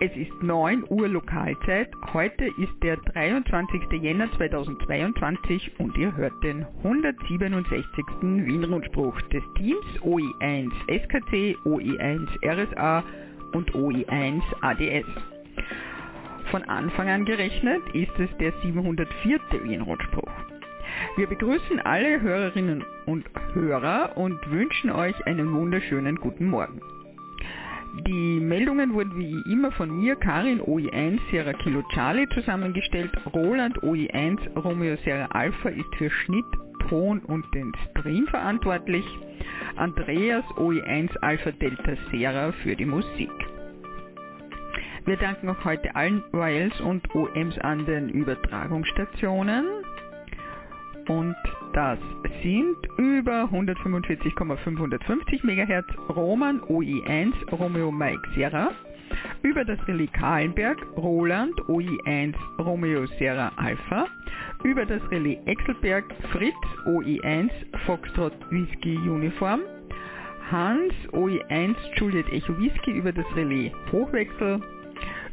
Es ist 9 Uhr Lokalzeit. Heute ist der 23. Jänner 2022 und ihr hört den 167. Wien-Rundspruch des Teams OI1 SKC, OI1 RSA und OI1 ADS. Von Anfang an gerechnet ist es der 704. Wien-Rundspruch. Wir begrüßen alle Hörerinnen und Hörer und wünschen euch einen wunderschönen guten Morgen. Die Meldungen wurden wie immer von mir, Karin OI1 Sierra Kilo Charlie zusammengestellt. Roland OI1 Romeo Sierra Alpha ist für Schnitt, Ton und den Stream verantwortlich. Andreas OI1 Alpha Delta Sierra für die Musik. Wir danken auch heute allen Royals und OMs an den Übertragungsstationen und das sind über 145,550 MHz Roman OI1 Romeo Mike Sierra, über das Relais Kahlenberg Roland OI1 Romeo Sierra Alpha, über das Relais Exelberg Fritz OI1 Foxtrot Whisky Uniform, Hans OI1 Juliet Echo Whisky. Über das Relais Hochwechsel,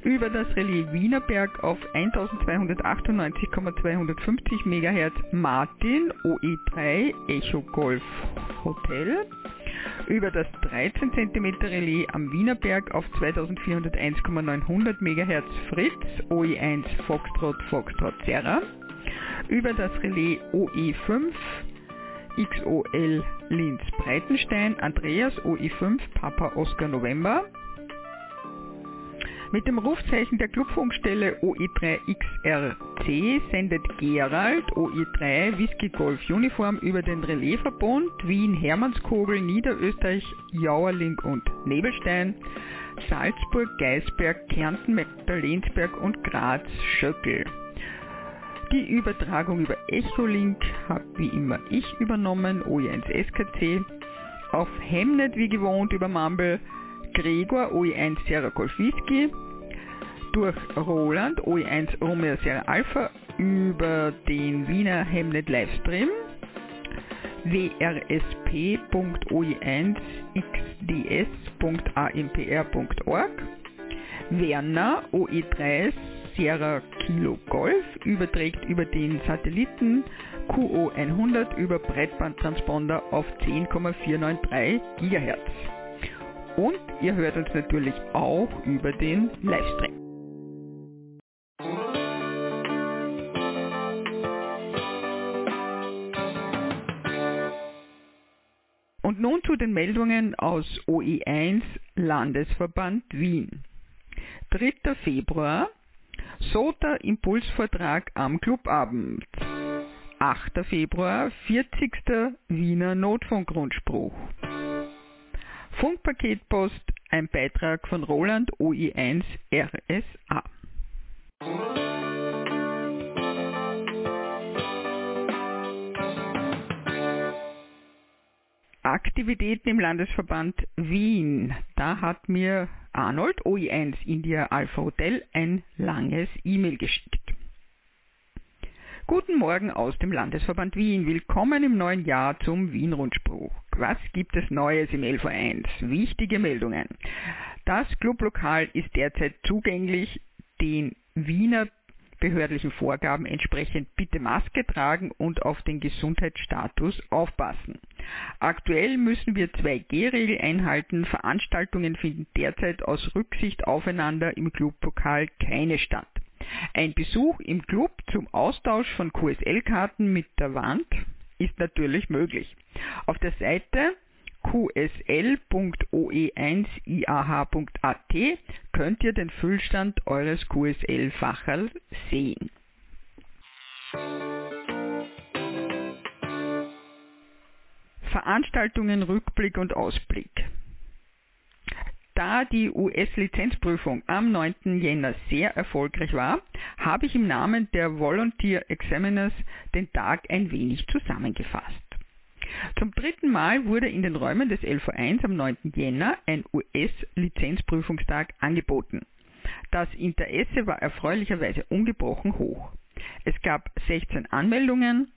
über das Relais Wienerberg auf 1298,250 MHz Martin OE3 Echo Golf Hotel, über das 13 cm Relais am Wienerberg auf 2401,900 MHz Fritz OE1 Foxtrot Foxtrot Serra, über das Relais OE5 XOL Linz Breitenstein Andreas OE5 Papa Oscar November, mit dem Rufzeichen der Clubfunkstelle OE3XRC sendet Gerald OE3 Whisky Golf Uniform über den Relaisverbund Wien Hermannskogel, Niederösterreich, Jauerling und Nebelstein, Salzburg, Geisberg, Kärnten, Magdalensberg und Graz Schöckel. Die Übertragung über Echolink habe wie immer ich übernommen, OE1 SKC. Auf Hemnet wie gewohnt über Mumble Gregor OE1 Sierra Golf Whisky, durch Roland OE1 Romeo Sierra Alpha über den Wiener Hemnet Livestream, wrsp.oe1xds.ampr.org, Werner OE3 Sierra Kilo Golf überträgt über den Satelliten QO100 über Breitbandtransponder auf 10,493 GHz. Und ihr hört uns natürlich auch über den Livestream. Und nun zu den Meldungen aus OE1 Landesverband Wien. 3. Februar SOTA Impulsvortrag am Clubabend. 8. Februar 40. Wiener Notfunkgrundspruch. Funkpaketpost, ein Beitrag von Roland OI1 RSA. Aktivitäten im Landesverband Wien. Da hat mir Arnold OI1 India Alpha Hotel ein langes E-Mail geschickt. Guten Morgen aus dem Landesverband Wien. Willkommen im neuen Jahr zum Wien-Rundspruch. Was gibt es Neues im LV1? Wichtige Meldungen. Das Clublokal ist derzeit zugänglich. Den Wiener behördlichen Vorgaben entsprechend bitte Maske tragen und auf den Gesundheitsstatus aufpassen. Aktuell müssen wir 2G-Regel einhalten. Veranstaltungen finden derzeit aus Rücksicht aufeinander im Clublokal keine statt. Ein Besuch im Club zum Austausch von QSL-Karten mit der Wand ist natürlich möglich. Auf der Seite qsl.oe1iah.at könnt ihr den Füllstand eures QSL-Facherl sehen. Veranstaltungen Rückblick und Ausblick. Da die US-Lizenzprüfung am 9. Jänner sehr erfolgreich war, habe ich im Namen der Volunteer Examiners den Tag ein wenig zusammengefasst. Zum dritten Mal wurde in den Räumen des LV1 am 9. Jänner ein US-Lizenzprüfungstag angeboten. Das Interesse war erfreulicherweise ungebrochen hoch. Es gab 16 Anmeldungen.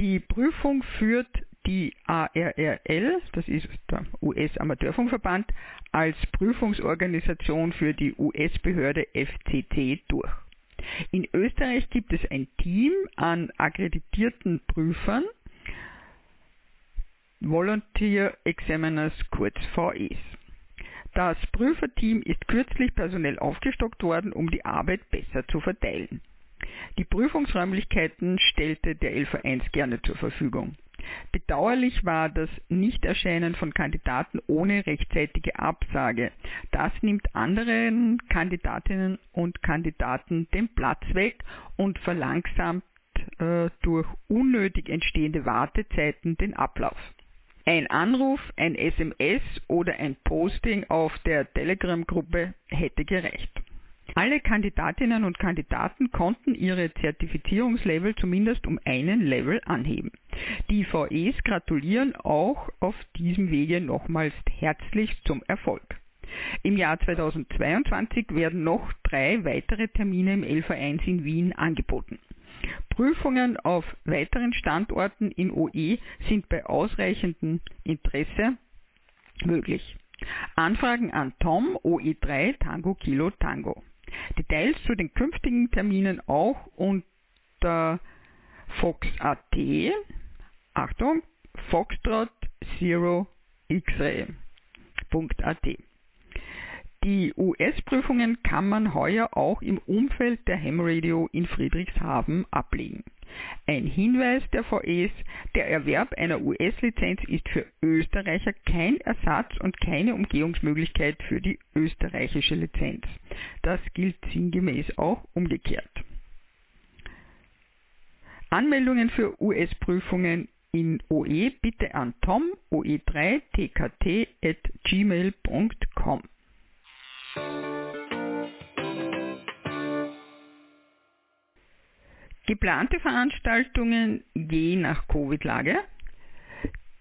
Die Prüfung führt die ARRL, das ist der US-Amateurfunkverband, als Prüfungsorganisation für die US-Behörde FCC durch. In Österreich gibt es ein Team an akkreditierten Prüfern, Volunteer Examiners kurz VEs. Das Prüferteam ist kürzlich personell aufgestockt worden, um die Arbeit besser zu verteilen. Die Prüfungsräumlichkeiten stellte der LV1 gerne zur Verfügung. Bedauerlich war das Nichterscheinen von Kandidaten ohne rechtzeitige Absage. Das nimmt anderen Kandidatinnen und Kandidaten den Platz weg und verlangsamt äh, durch unnötig entstehende Wartezeiten den Ablauf. Ein Anruf, ein SMS oder ein Posting auf der Telegram-Gruppe hätte gereicht. Alle Kandidatinnen und Kandidaten konnten ihre Zertifizierungslevel zumindest um einen Level anheben. Die VEs gratulieren auch auf diesem Wege nochmals herzlich zum Erfolg. Im Jahr 2022 werden noch drei weitere Termine im LV1 in Wien angeboten. Prüfungen auf weiteren Standorten in OE sind bei ausreichendem Interesse möglich. Anfragen an Tom OE3 Tango Kilo Tango. Details zu den künftigen Terminen auch unter fox.at, Achtung, foxtrot 0 x-ray.at. Die US-Prüfungen kann man heuer auch im Umfeld der Ham Radio in Friedrichshafen ablegen. Ein Hinweis der VEs, der Erwerb einer US-Lizenz ist für Österreicher kein Ersatz und keine Umgehungsmöglichkeit für die österreichische Lizenz. Das gilt sinngemäß auch umgekehrt. Anmeldungen für US-Prüfungen in OE bitte an tom oe3tkt.gmail.com. Geplante Veranstaltungen je nach Covid-Lage,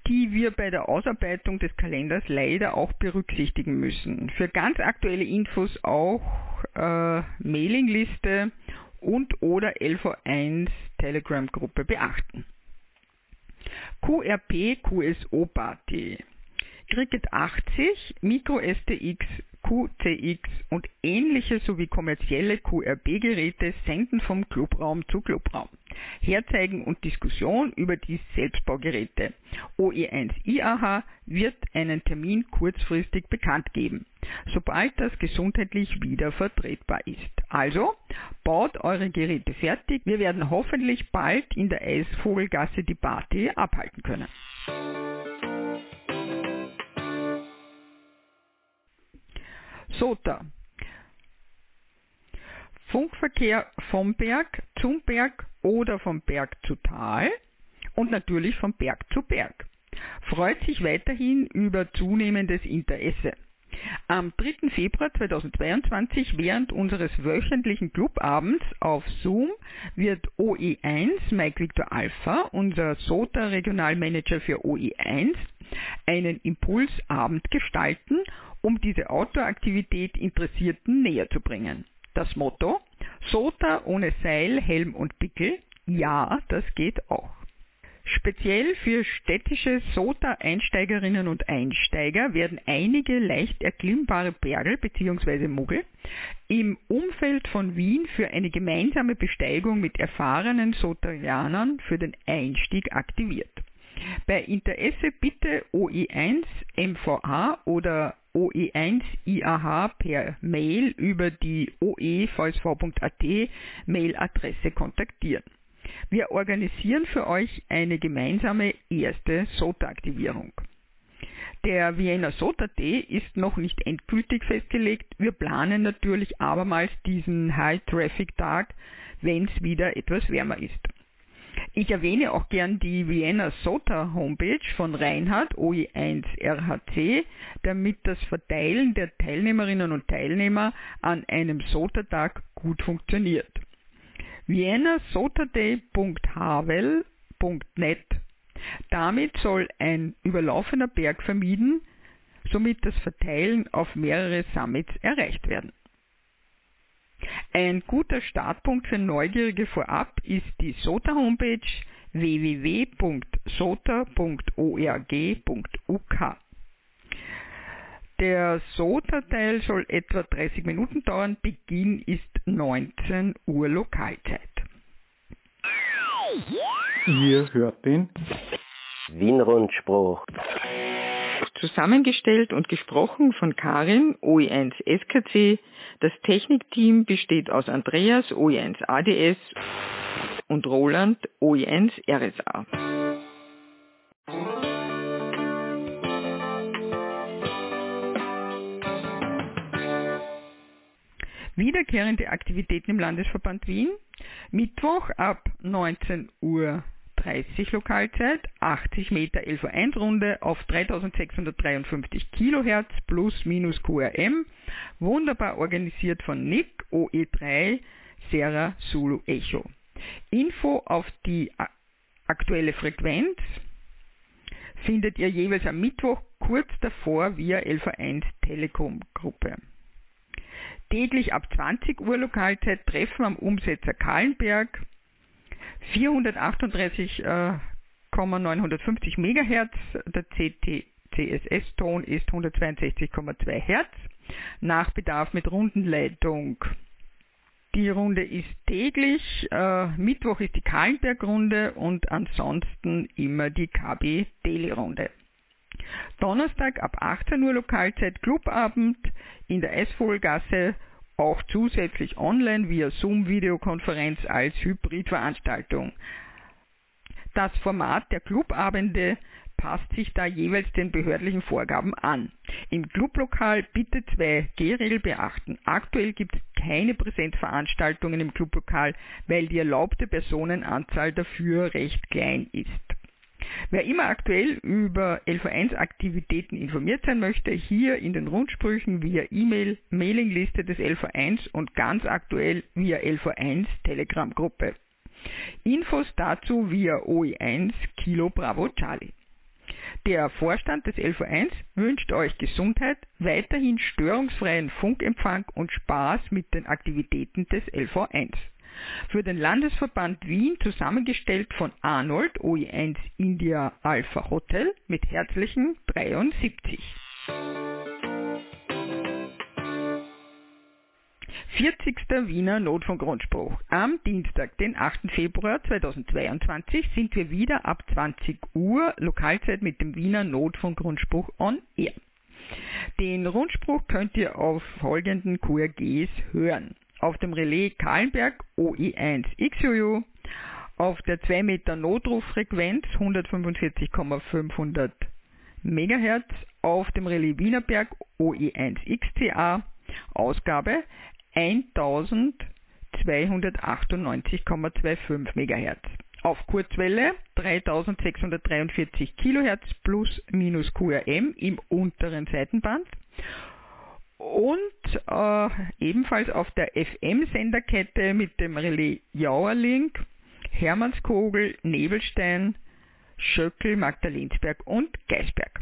die wir bei der Ausarbeitung des Kalenders leider auch berücksichtigen müssen. Für ganz aktuelle Infos auch äh, Mailingliste und oder LV1 Telegram-Gruppe beachten. QRP QSO Party Cricket 80, Micro STX QCX und ähnliche sowie kommerzielle QRB-Geräte senden vom Clubraum zu Clubraum. Herzeigen und Diskussion über die Selbstbaugeräte. OE1 IAH wird einen Termin kurzfristig bekannt geben, sobald das gesundheitlich wieder vertretbar ist. Also, baut eure Geräte fertig. Wir werden hoffentlich bald in der Eisvogelgasse die Party abhalten können. SOTA. Funkverkehr vom Berg zum Berg oder vom Berg zu Tal und natürlich vom Berg zu Berg. Freut sich weiterhin über zunehmendes Interesse. Am 3. Februar 2022 während unseres wöchentlichen Clubabends auf Zoom wird OE1 Mike Victor Alpha, unser SOTA Regionalmanager für OE1, einen Impulsabend gestalten um diese Outdoor-Aktivität Interessierten näher zu bringen. Das Motto SOTA ohne Seil, Helm und Pickel, ja, das geht auch. Speziell für städtische SOTA-Einsteigerinnen und Einsteiger werden einige leicht erklimmbare Berge bzw. Muggel im Umfeld von Wien für eine gemeinsame Besteigung mit erfahrenen Sotarianern für den Einstieg aktiviert. Bei Interesse bitte OE1 MVA oder OE1 IAH per Mail über die oevsv.at Mailadresse kontaktieren. Wir organisieren für euch eine gemeinsame erste SOTA-Aktivierung. Der Vienna SOTA Day ist noch nicht endgültig festgelegt. Wir planen natürlich abermals diesen High-Traffic-Tag, wenn es wieder etwas wärmer ist. Ich erwähne auch gern die Vienna SOTA Homepage von Reinhard OE1 RHC, damit das Verteilen der Teilnehmerinnen und Teilnehmer an einem SOTA-Tag gut funktioniert. viennasotaday.havel.net Damit soll ein überlaufener Berg vermieden, somit das Verteilen auf mehrere Summits erreicht werden. Ein guter Startpunkt für Neugierige vorab ist die SOTA-Homepage www.sota.at sota.org.uk. Der SOTA-Teil soll etwa 30 Minuten dauern. Beginn ist 19 Uhr Lokalzeit. Ihr hört den Wien-Rundspruch. Zusammengestellt und gesprochen von Karin, OE1 SKC. Das Technikteam besteht aus Andreas, OE1 ADS und Roland, OE1 RSA. Wiederkehrende Aktivitäten im Landesverband Wien. Mittwoch ab 19 Uhr 30 Lokalzeit, 80 Meter LV1 Runde auf 3653 Kilohertz plus minus QRM, wunderbar organisiert von Nick OE3 Serra Zulu Echo. Info auf die aktuelle Frequenz findet ihr jeweils am Mittwoch kurz davor via LV1 Telekom Gruppe. Täglich ab 20 Uhr Lokalzeit Treffen am Umsetzer Kahlenberg. 438,950 MHz. Der CT CSS-Ton ist 162,2 Hertz. Nachbedarf mit Rundenleitung. Die Runde ist täglich, äh, Mittwoch ist die Kahlenberg-Runde und ansonsten immer die KB Daily-Runde. Donnerstag ab 18 Uhr Lokalzeit Clubabend in der Eisvogelgasse, auch zusätzlich online via Zoom-Videokonferenz als Hybridveranstaltung. Das Format der Clubabende passt sich da jeweils den behördlichen Vorgaben an. Im Clublokal bitte 2G-Regel beachten. Aktuell gibt es keine Präsenzveranstaltungen im Clublokal, weil die erlaubte Personenanzahl dafür recht klein ist. Wer immer aktuell über LV1-Aktivitäten informiert sein möchte, hier in den Rundsprüchen via E-Mail, Mailingliste des LV1 und ganz aktuell via LV1 Telegram-Gruppe. Infos dazu via OE1 Kilo Bravo Charlie. Der Vorstand des LV1 wünscht euch Gesundheit, weiterhin störungsfreien Funkempfang und Spaß mit den Aktivitäten des LV1 für den Landesverband Wien zusammengestellt von Arnold OE1 India Alpha Hotel mit herzlichen 73. 40. Wiener Notfunkgrundspruch. Am Dienstag, den 8. Februar 2022, sind wir wieder ab 20 Uhr Lokalzeit mit dem Wiener Notfunkgrundspruch on Air. Den Rundspruch könnt ihr auf folgenden QRGs hören auf dem Relais Kahlenberg OE1 XUU, auf der 2 Meter Notrufrequenz 145,500 MHz, auf dem Relais Wienerberg OE1 XCA, Ausgabe 1298,25 MHz. Auf Kurzwelle 3643 kHz plus minus QRM im unteren Seitenband und äh, ebenfalls auf der FM-Senderkette mit dem Relais Jauerlink, Hermannskogel, Nebelstein, Schöckel, Magdalensberg und Geisberg.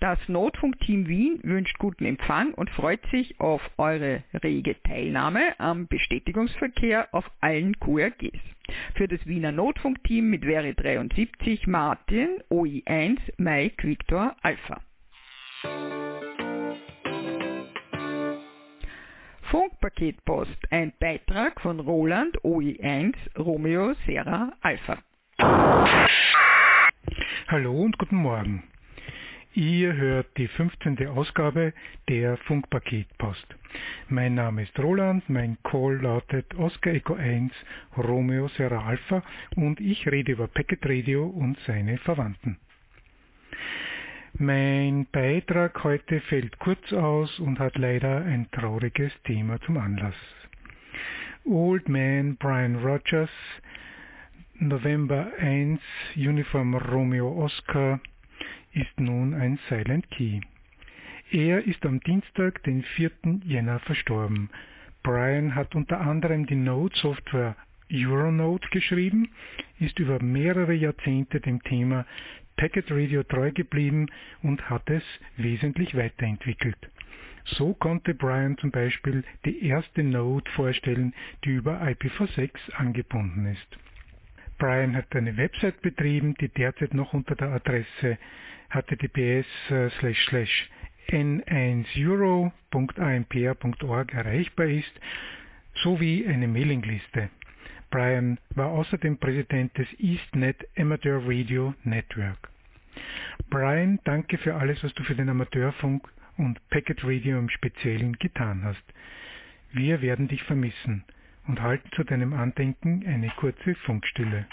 Das Notfunkteam Wien wünscht guten Empfang und freut sich auf eure rege Teilnahme am Bestätigungsverkehr auf allen QRGs. Für das Wiener Notfunkteam mit Veri 73 Martin OI1 Mike Victor Alpha. Funkpaketpost, ein Beitrag von Roland OI1 Romeo Serra Alpha. Hallo und guten Morgen. Ihr hört die 15. Ausgabe der Funkpaketpost. Mein Name ist Roland, mein Call lautet Oscar Echo 1 Romeo Serra Alpha und ich rede über Packet Radio und seine Verwandten. Mein Beitrag heute fällt kurz aus und hat leider ein trauriges Thema zum Anlass. Old Man Brian Rogers, November 1, Uniform Romeo Oscar, ist nun ein Silent Key. Er ist am Dienstag, den 4. Jänner verstorben. Brian hat unter anderem die Node-Software Euronode geschrieben, ist über mehrere Jahrzehnte dem Thema Packet Radio treu geblieben und hat es wesentlich weiterentwickelt. So konnte Brian zum Beispiel die erste Node vorstellen, die über IPv6 angebunden ist. Brian hat eine Website betrieben, die derzeit noch unter der Adresse https n1euro.ampr.org erreichbar ist, sowie eine Mailingliste. Brian war außerdem Präsident des EastNet Amateur Radio Network. Brian, danke für alles, was du für den Amateurfunk und Packet Radio im Speziellen getan hast. Wir werden dich vermissen und halten zu deinem Andenken eine kurze Funkstille.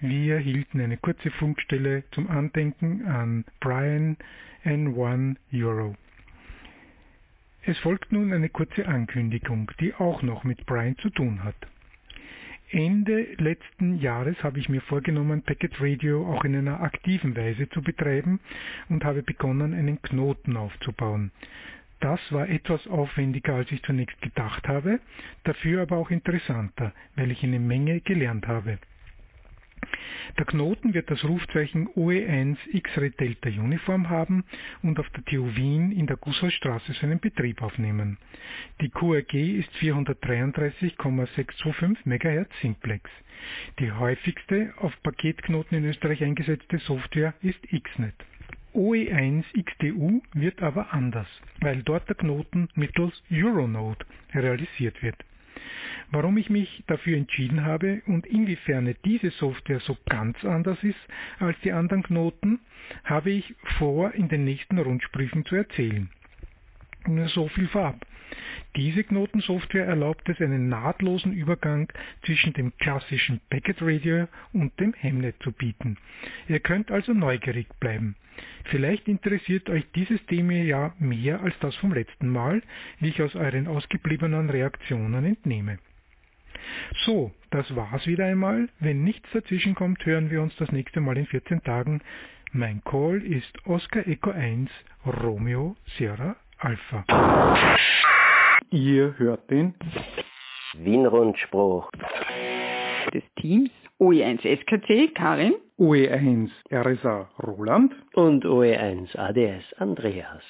Wir hielten eine kurze Funkstelle zum Andenken an Brian N1 Euro. Es folgt nun eine kurze Ankündigung, die auch noch mit Brian zu tun hat. Ende letzten Jahres habe ich mir vorgenommen, Packet Radio auch in einer aktiven Weise zu betreiben und habe begonnen, einen Knoten aufzubauen. Das war etwas aufwendiger, als ich zunächst gedacht habe, dafür aber auch interessanter, weil ich eine Menge gelernt habe. Der Knoten wird das Rufzeichen OE1 X-Ray Delta Uniform haben und auf der TU Wien in der Gusshausstraße seinen Betrieb aufnehmen. Die QRG ist 433,625 MHz Simplex. Die häufigste auf Paketknoten in Österreich eingesetzte Software ist XNet. OE1 XDU wird aber anders, weil dort der Knoten mittels Euronode realisiert wird. Warum ich mich dafür entschieden habe und inwiefern diese Software so ganz anders ist als die anderen Knoten, habe ich vor, in den nächsten Rundbriefen zu erzählen. Nur so viel vorab. Diese Knotensoftware erlaubt es einen nahtlosen Übergang zwischen dem klassischen Packet Radio und dem Hemnet zu bieten. Ihr könnt also neugierig bleiben. Vielleicht interessiert euch dieses Thema ja mehr als das vom letzten Mal, wie ich aus euren ausgebliebenen Reaktionen entnehme. So, das war's wieder einmal. Wenn nichts dazwischen kommt, hören wir uns das nächste Mal in 14 Tagen. Mein Call ist Oscar Echo 1 Romeo Sierra Alpha. Ihr hört den Wien-Rundspruch des Teams OE1 SKC Karin, OE1 RSA Roland und OE1 ADS Andreas.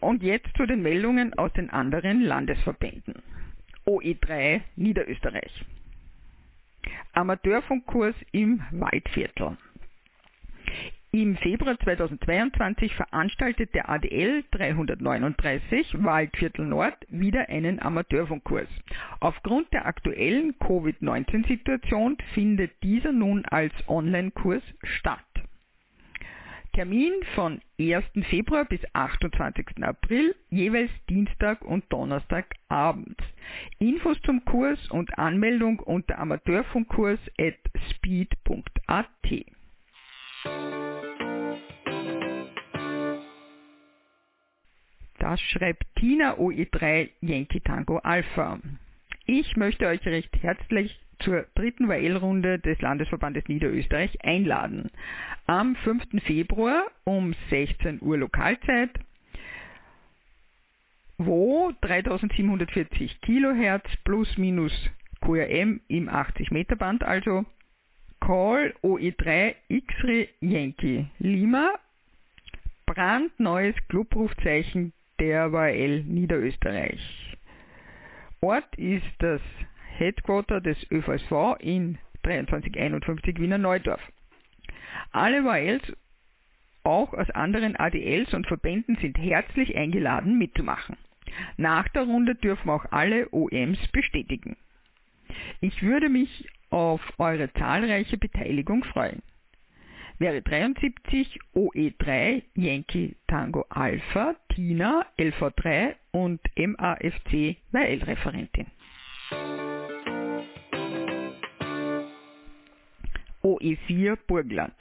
Und jetzt zu den Meldungen aus den anderen Landesverbänden. OE3 Niederösterreich. Amateurfunkkurs im Waldviertel. Im Februar 2022 veranstaltet der ADL 339 Waldviertel Nord wieder einen Amateurfunkkurs. Aufgrund der aktuellen Covid-19-Situation findet dieser nun als Online-Kurs statt. Termin von 1. Februar bis 28. April, jeweils Dienstag und Donnerstag abends. Infos zum Kurs und Anmeldung unter amateurfunkkurs.speed.at. Das schreibt Tina OE3 Yankee Tango Alpha. Ich möchte euch recht herzlich zur dritten WL-Runde des Landesverbandes Niederösterreich einladen. Am 5. Februar um 16 Uhr Lokalzeit, wo 3740 Kilohertz plus minus QRM im 80 Meter Band, also Call OE3 X-Ray Yankee Lima, brandneues Clubrufzeichen der WL Niederösterreich. Ort ist das Headquarter des ÖVSV in 2351 Wiener Neudorf. Alle WALs, auch aus anderen ADLs und Verbänden, sind herzlich eingeladen mitzumachen. Nach der Runde dürfen auch alle OMs bestätigen. Ich würde mich auf eure zahlreiche Beteiligung freuen. Wäre 73 OE3 Yankee Tango Alpha Tina LV3 und MAFC WL-Referentin. OE4 Burgland.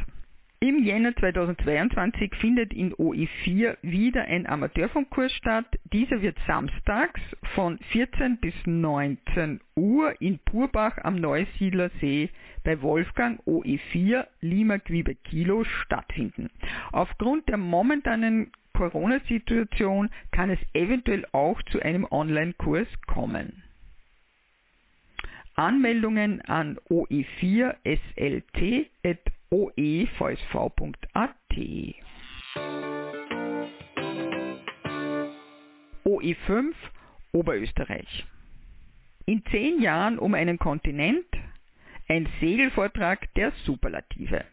Im Jänner 2022 findet in OE4 wieder ein Amateurfunkkurs statt. Dieser wird samstags von 14 bis 19 Uhr in Purbach am Neusiedlersee bei Wolfgang OE4 Lima Quebec Kilo stattfinden. Aufgrund der momentanen Corona-Situation kann es eventuell auch zu einem Online-Kurs kommen. Anmeldungen an oe4slt.oevsv.at. OE5 Oberösterreich. In zehn Jahren um einen Kontinent ein Segelvortrag der Superlative.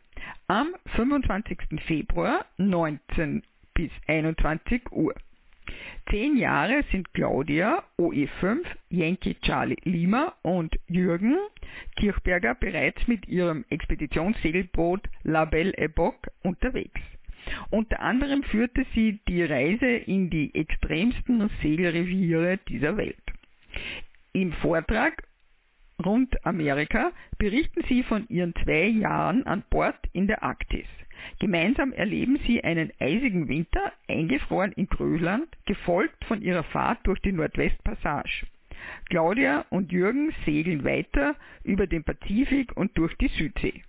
Am 25. Februar 19 bis 21 Uhr. Zehn Jahre sind Claudia, OE5, Yankee Charlie Lima und Jürgen Kirchberger bereits mit ihrem Expeditionssegelboot La Belle Epoque unterwegs. Unter anderem führte sie die Reise in die extremsten Segelreviere dieser Welt. Im Vortrag rund Amerika berichten sie von ihren zwei Jahren an Bord in der Arktis. Gemeinsam erleben sie einen eisigen Winter, eingefroren in Grönland, gefolgt von ihrer Fahrt durch die Nordwestpassage. Claudia und Jürgen segeln weiter über den Pazifik und durch die Südsee.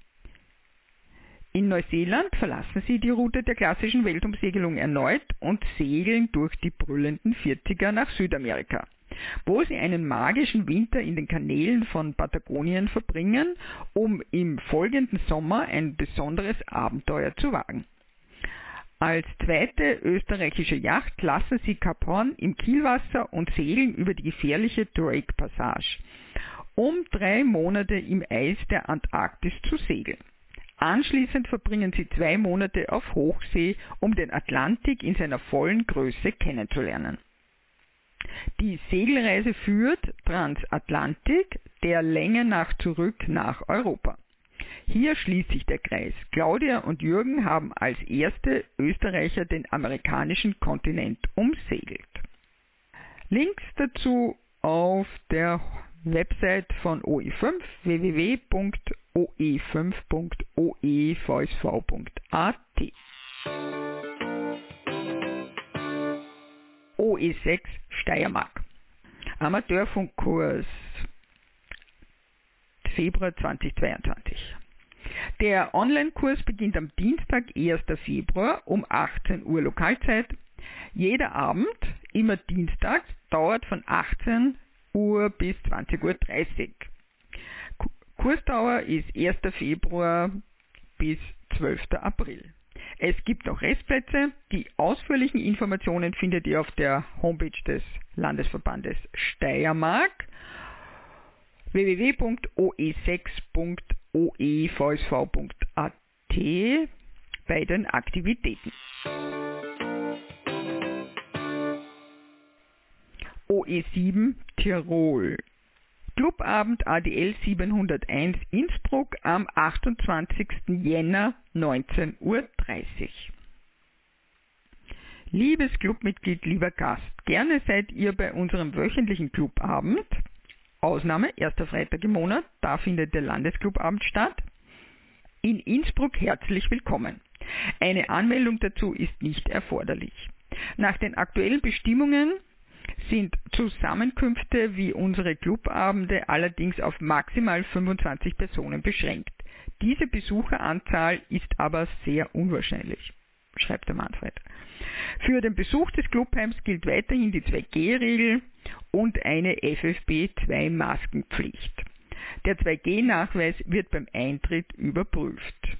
In Neuseeland verlassen sie die Route der klassischen Weltumsegelung erneut und segeln durch die brüllenden 40er nach Südamerika, wo sie einen magischen Winter in den Kanälen von Patagonien verbringen, um im folgenden Sommer ein besonderes Abenteuer zu wagen. Als zweite österreichische Yacht lassen sie Cap Horn im Kielwasser und segeln über die gefährliche Drake Passage, um drei Monate im Eis der Antarktis zu segeln. Anschließend verbringen sie zwei Monate auf Hochsee, um den Atlantik in seiner vollen Größe kennenzulernen. Die Segelreise führt transatlantik der Länge nach zurück nach Europa. Hier schließt sich der Kreis. Claudia und Jürgen haben als erste Österreicher den amerikanischen Kontinent umsegelt. Links dazu auf der Website von OE5 www.oe5.oevsv.at OE6 Steiermark Amateurfunkkurs Februar 2022 Der Online-Kurs beginnt am Dienstag, 1. Februar um 18 Uhr Lokalzeit. Jeder Abend, immer dienstags, dauert von 18 Uhr bis 20.30 Uhr. Kursdauer ist 1. Februar bis 12. April. Es gibt noch Restplätze. Die ausführlichen Informationen findet ihr auf der Homepage des Landesverbandes Steiermark www.oe6.oevsv.at bei den Aktivitäten. OE7 Tirol. Clubabend ADL 701 Innsbruck am 28. Jänner 19.30 Uhr. Liebes Clubmitglied, lieber Gast, gerne seid ihr bei unserem wöchentlichen Clubabend. Ausnahme, erster Freitag im Monat, da findet der Landesclubabend statt. In Innsbruck herzlich willkommen. Eine Anmeldung dazu ist nicht erforderlich. Nach den aktuellen Bestimmungen sind Zusammenkünfte wie unsere Clubabende allerdings auf maximal 25 Personen beschränkt. Diese Besucheranzahl ist aber sehr unwahrscheinlich, schreibt der Manfred. Für den Besuch des Clubheims gilt weiterhin die 2G-Regel und eine FFP2-Maskenpflicht. Der 2G-Nachweis wird beim Eintritt überprüft.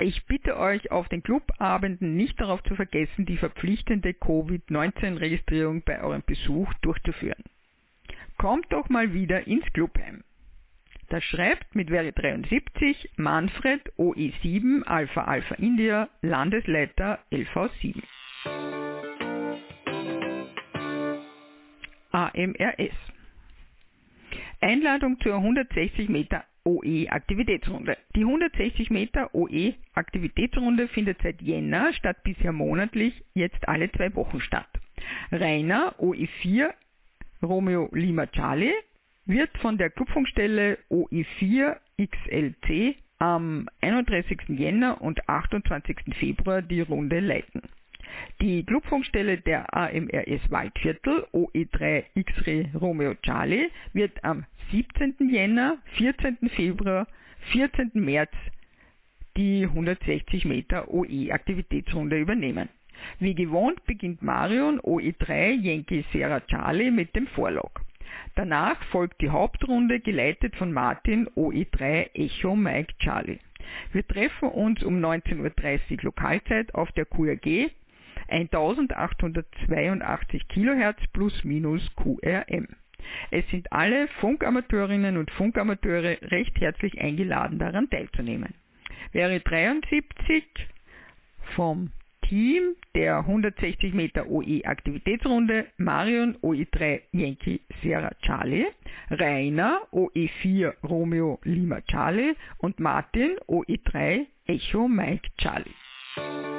Ich bitte euch auf den Clubabenden nicht darauf zu vergessen, die verpflichtende Covid-19-Registrierung bei eurem Besuch durchzuführen. Kommt doch mal wieder ins Clubheim. Das schreibt mit Veri 73 Manfred OE7 Alpha Alpha India Landesleiter LV7. AMRS Einladung zur 160 Meter OE-Aktivitätsrunde. Die 160 Meter OE-Aktivitätsrunde findet seit Jänner statt bisher monatlich, jetzt alle zwei Wochen statt. Rainer OE4 Romeo Lima Charlie wird von der Clubfunkstelle OE4 XLC am 31. Jänner und 28. Februar die Runde leiten. Die Clubfunkstelle der AMRS Waldviertel OE3 X-Ray Romeo Charlie wird am 17. Jänner, 14. Februar, 14. März die 160 Meter OE-Aktivitätsrunde übernehmen. Wie gewohnt beginnt Marion OE3 Yankee Sierra Charlie mit dem Vorlog. Danach folgt die Hauptrunde, geleitet von Martin OE3 Echo Mike Charlie. Wir treffen uns um 19.30 Uhr Lokalzeit auf der QRG 1882 kHz plus minus QRM. Es sind alle Funkamateurinnen und Funkamateure recht herzlich eingeladen, daran teilzunehmen. Wäre 73 vom Team der 160 Meter OE Aktivitätsrunde Marion OE3 Yankee Sierra Charlie, Rainer OE4 Romeo Lima Charlie und Martin OE3 Echo Mike Charlie.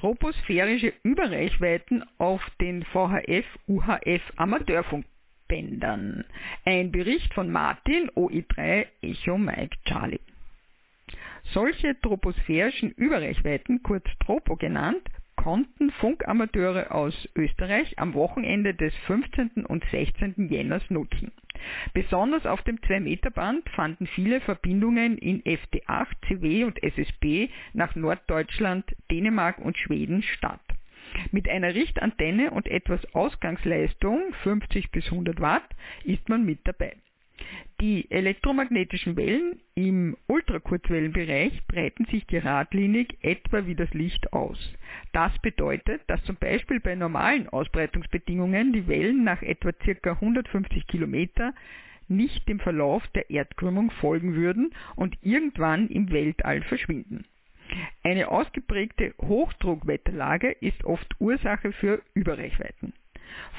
Troposphärische Überreichweiten auf den VHF-UHF Amateurfunkbändern. Ein Bericht von Martin OE3 Echo Mike Charlie. Solche troposphärischen Überreichweiten, kurz Tropo genannt, konnten Funkamateure aus Österreich am Wochenende des 15. und 16. Jänners nutzen. Besonders auf dem 2-Meter-Band fanden viele Verbindungen in FT8, CW und SSB nach Norddeutschland, Dänemark und Schweden statt. Mit einer Richtantenne und etwas Ausgangsleistung 50 bis 100 Watt ist man mit dabei. Die elektromagnetischen Wellen im Ultrakurzwellenbereich breiten sich geradlinig etwa wie das Licht aus. Das bedeutet, dass zum Beispiel bei normalen Ausbreitungsbedingungen die Wellen nach etwa ca. 150 Kilometer nicht dem Verlauf der Erdkrümmung folgen würden und irgendwann im Weltall verschwinden. Eine ausgeprägte Hochdruckwetterlage ist oft Ursache für Überreichweiten.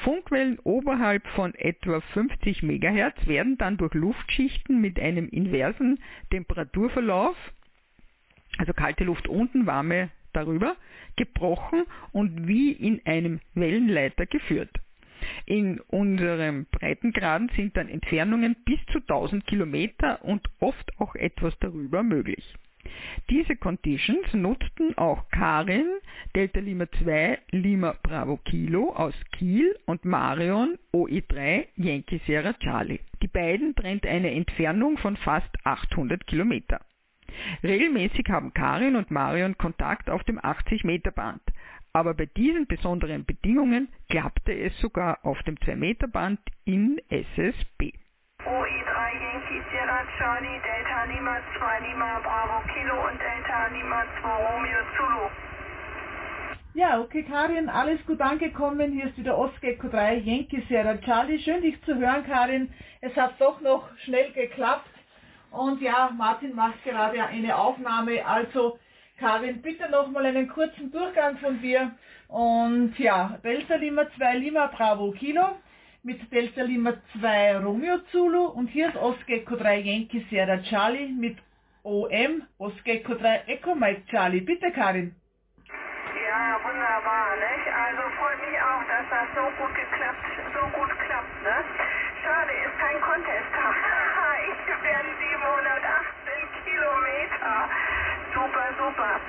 Funkwellen oberhalb von etwa 50 MHz werden dann durch Luftschichten mit einem inversen Temperaturverlauf, also kalte Luft unten, warme darüber, gebrochen und wie in einem Wellenleiter geführt. In unserem Breitengraden sind dann Entfernungen bis zu 1000 Kilometer und oft auch etwas darüber möglich. Diese Conditions nutzten auch Karin Delta Lima 2 Lima Bravo Kilo aus Kiel und Marion OE3 Yankee Sierra Charlie. Die beiden trennt eine Entfernung von fast 800 Kilometer. Regelmäßig haben Karin und Marion Kontakt auf dem 80 Meter Band, aber bei diesen besonderen Bedingungen klappte es sogar auf dem 2 Meter Band in SSB. OE3 Yankee Sierra Charlie Delta Lima 2 Lima Bravo Kilo und Delta Lima 2 Romeo Zulu. Ja, okay, Karin, alles gut angekommen. Hier ist wieder Osgecko 3 Yankee Sierra Charlie. Schön, dich zu hören, Karin. Es hat doch noch schnell geklappt. Und ja, Martin macht gerade eine Aufnahme. Also, Karin, bitte nochmal einen kurzen Durchgang von dir. Und ja, Delta Lima 2 Lima Bravo Kilo mit Delta Lima 2 Romeo Zulu und hier ist Osgecko 3 Yankee Sierra Charlie mit OM Osgecko 3 Echo Mike Charlie. Bitte Karin. Ja, wunderbar, nicht? Also freut mich auch, dass das so gut geklappt, so gut klappt, ne? Schade, ist kein Contest-Tag. ich werde 718 Kilometer. Super, super.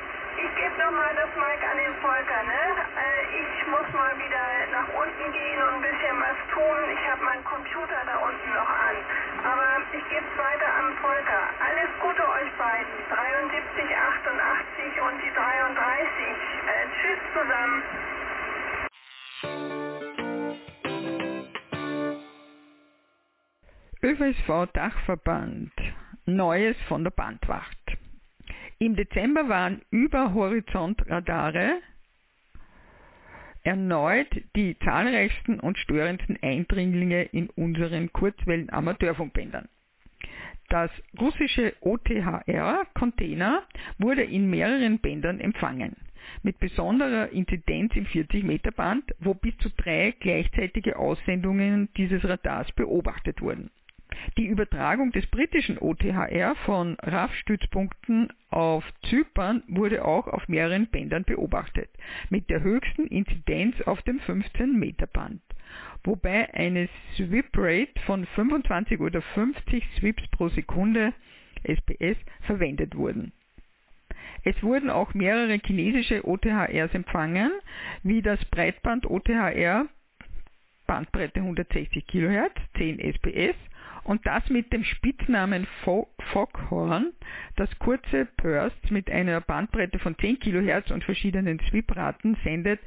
Ich gebe nochmal das Mic an den Volker, ne? Äh, ich muss mal wieder unten gehen und ein bisschen was tun. Ich habe meinen Computer da unten noch an. Aber ich gebe es weiter an Volker. Alles Gute euch beiden. 73, 88 und die 33. Äh, tschüss zusammen. ÖVSV Dachverband. Neues von der Bandwacht. Im Dezember waren über Horizontradare erneut die zahlreichsten und störendsten Eindringlinge in unseren Kurzwellen-Amateurfunkbändern. Das russische OTHR-Container wurde in mehreren Bändern empfangen, mit besonderer Inzidenz im 40-Meter-Band, wo bis zu drei gleichzeitige Aussendungen dieses Radars beobachtet wurden. Die Übertragung des britischen OTHR von RAF-Stützpunkten auf Zypern wurde auch auf mehreren Bändern beobachtet, mit der höchsten Inzidenz auf dem 15-Meter-Band, wobei eine Swip-Rate von 25 oder 50 Swips pro Sekunde SPS verwendet wurden. Es wurden auch mehrere chinesische OTHRs empfangen, wie das Breitband OTHR Bandbreite 160 kHz, 10 SPS und das mit dem Spitznamen Foghorn, das kurze Bursts mit einer Bandbreite von 10 kHz und verschiedenen Sweepraten sendet,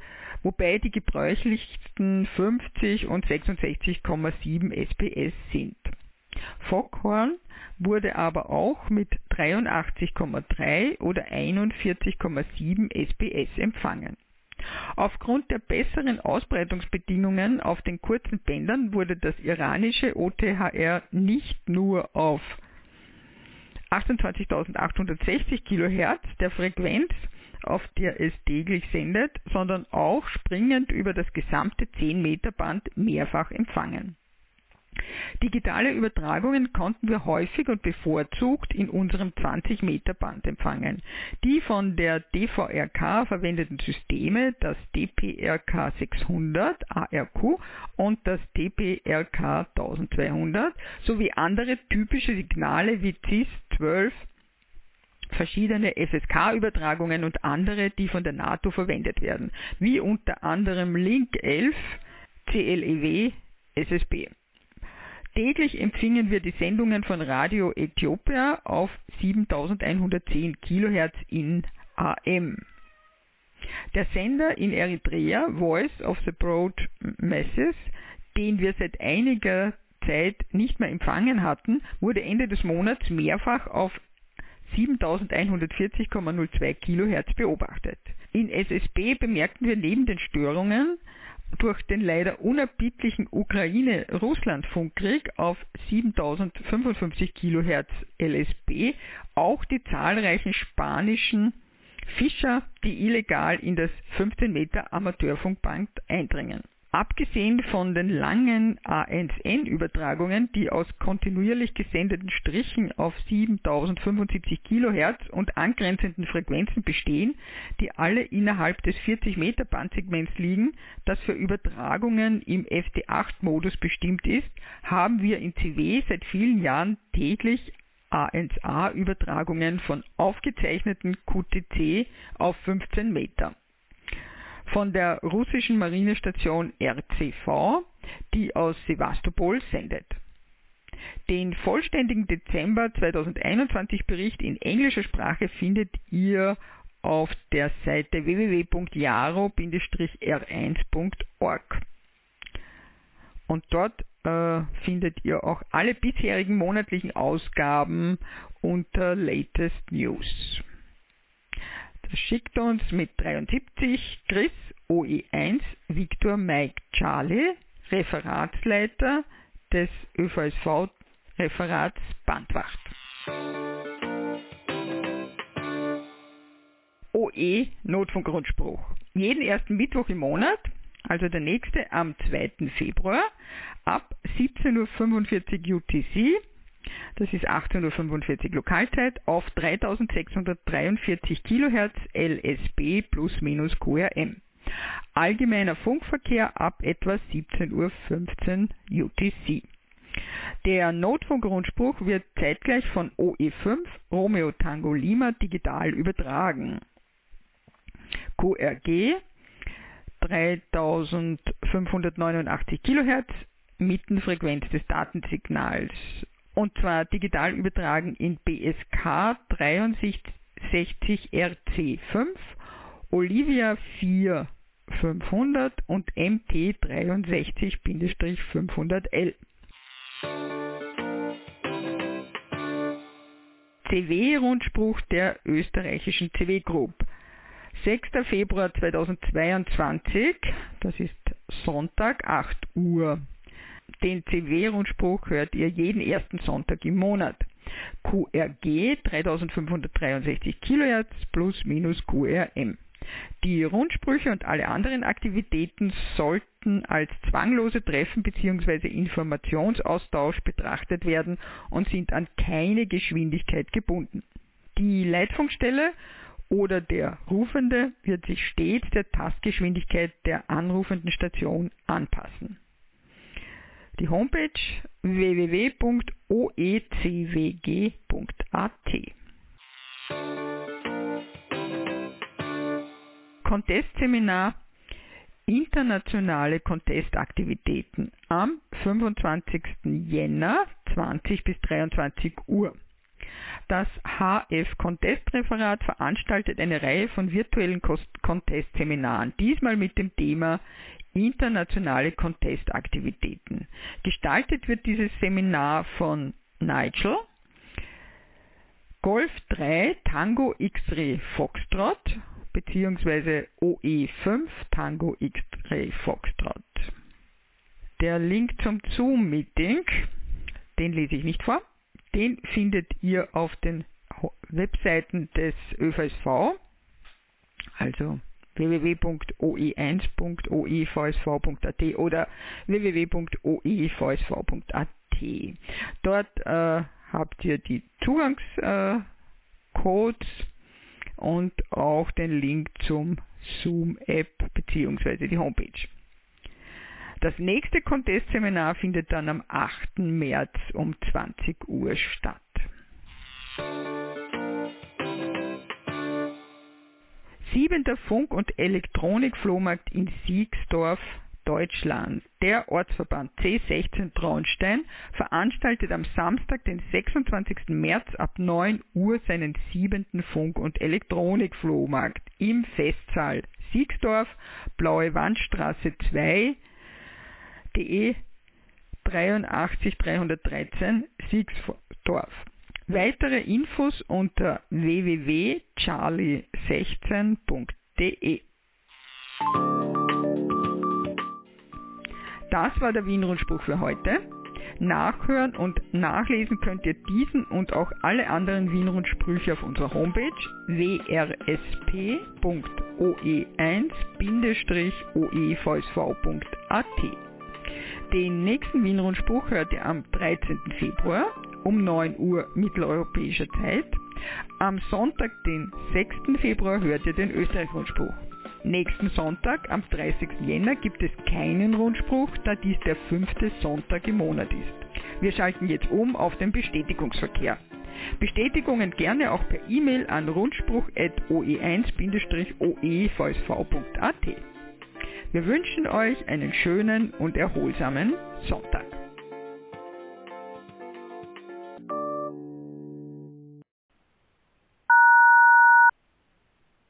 wobei die gebräuchlichsten 50 und 66,7 SPS sind. Foghorn wurde aber auch mit 83,3 oder 41,7 SPS empfangen. Aufgrund der besseren Ausbreitungsbedingungen auf den kurzen Bändern wurde das iranische OTHR nicht nur auf 28.860 kHz der Frequenz, auf der es täglich sendet, sondern auch springend über das gesamte 10 Meter Band mehrfach empfangen. Digitale Übertragungen konnten wir häufig und bevorzugt in unserem 20 Meter Band empfangen. Die von der DVRK verwendeten Systeme, das DPRK 600 ARQ und das DPRK 1200 sowie andere typische Signale wie CIS 12 verschiedene FSK-Übertragungen und andere, die von der NATO verwendet werden, wie unter anderem Link 11, CLEW, SSB. Täglich empfingen wir die Sendungen von Radio Äthiopia auf 7110 kHz in AM. Der Sender in Eritrea, Voice of the Broad Masses, den wir seit einiger Zeit nicht mehr empfangen hatten, wurde Ende des Monats mehrfach auf 7140,02 kHz beobachtet. In SSB bemerkten wir neben den Störungen durch den leider unerbittlichen Ukraine-Russland-Funkkrieg auf 7055 kHz LSB auch die zahlreichen spanischen Fischer, die illegal in das 15 Meter Amateurfunkband eindringen. Abgesehen von den langen A1N-Übertragungen, die aus kontinuierlich gesendeten Strichen auf 7075 kHz und angrenzenden Frequenzen bestehen, die alle innerhalb des 40 Meter Bandsegments liegen, das für Übertragungen im FD8-Modus bestimmt ist, haben wir in CW seit vielen Jahren täglich A1A-Übertragungen von aufgezeichneten QTC auf 15 Meter von der russischen Marinestation RCV, die aus Sevastopol sendet. Den vollständigen Dezember 2021 Bericht in englischer Sprache findet ihr auf der Seite www.jaro-r1.org. Und dort äh, findet ihr auch alle bisherigen monatlichen Ausgaben unter Latest News. Das schickt uns mit 73 Chris OE1 Victor Mike Charlie, Referatsleiter des ÖVSV Referats Bandwacht. OE Notfunkgrundspruch. Jeden ersten Mittwoch im Monat, also der nächste am 2. Februar, ab 17.45 Uhr UTC das ist 18.45 Uhr Lokalzeit, auf 3643 kHz LSB plus minus QRM. Allgemeiner Funkverkehr ab etwa 17.15 Uhr UTC. Der Notfunkrundspruch wird zeitgleich von OE5 Romeo Tango Lima digital übertragen. QRG 3589 kHz Mittenfrequenz des Datensignals und zwar digital übertragen in BSK 63 RC5, Olivia 4500 und MT 63-500L. CW-Rundspruch der österreichischen CW Group. 6. Februar 2022, das ist Sonntag, 8 Uhr. Den CW-Rundspruch hört ihr jeden ersten Sonntag im Monat. QRG 3563 kHz plus minus QRM. Die Rundsprüche und alle anderen Aktivitäten sollten als zwanglose Treffen bzw. Informationsaustausch betrachtet werden und sind an keine Geschwindigkeit gebunden. Die Leitfunkstelle oder der Rufende wird sich stets der Tastgeschwindigkeit der anrufenden Station anpassen. Die Homepage www.oecwg.at. Contest-Seminar internationale Contestaktivitäten am 25. Jänner 20 bis 23 Uhr. Das HF Contest-Referat veranstaltet eine Reihe von virtuellen Contest-Seminaren, diesmal mit dem Thema internationale Contestaktivitäten. Gestaltet wird dieses Seminar von Nigel, Golf 3 Tango X-Ray Foxtrot bzw. OE5 Tango X-Ray Foxtrot. Der Link zum Zoom-Meeting, den lese ich nicht vor, den findet ihr auf den Webseiten des ÖVSV, also www.oe1.oevsv.at oder www.oevsv.at. Dort äh, habt ihr die Zugangscodes äh, und auch den Link zum Zoom-App bzw. die Homepage. Das nächste Contest-Seminar findet dann am 8. März um 20 Uhr statt. Siebenter Funk- und Elektronik-Flohmarkt in Siegsdorf Deutschland. Der Ortsverband C16 Traunstein veranstaltet am Samstag, den 26. März ab 9 Uhr seinen siebenten Funk- und Elektronikflohmarkt im Festsaal Siegsdorf, Blaue Wandstraße 2, DE 83313 Siegsdorf. Weitere Infos unter www.charlie16.de. Das war der Wien-Rundspruch für heute. Nachhören und nachlesen könnt ihr diesen und auch alle anderen Wien-Rundsprüche auf unserer Homepage wrsp.oe1-oevsv.at. Den nächsten Wien-Rundspruch hört ihr am 13. Februar um 9 Uhr mitteleuropäischer Zeit. Am Sonntag, den 6. Februar, hört ihr den Österreich-Rundspruch. Nächsten Sonntag, am 30. Jänner, gibt es keinen Rundspruch, da dies der fünfte Sonntag im Monat ist. Wir schalten jetzt um auf den Bestätigungsverkehr. Bestätigungen gerne auch per E-Mail an rundspruch.oe1-oevsv.at. Wir wünschen euch einen schönen und erholsamen Sonntag.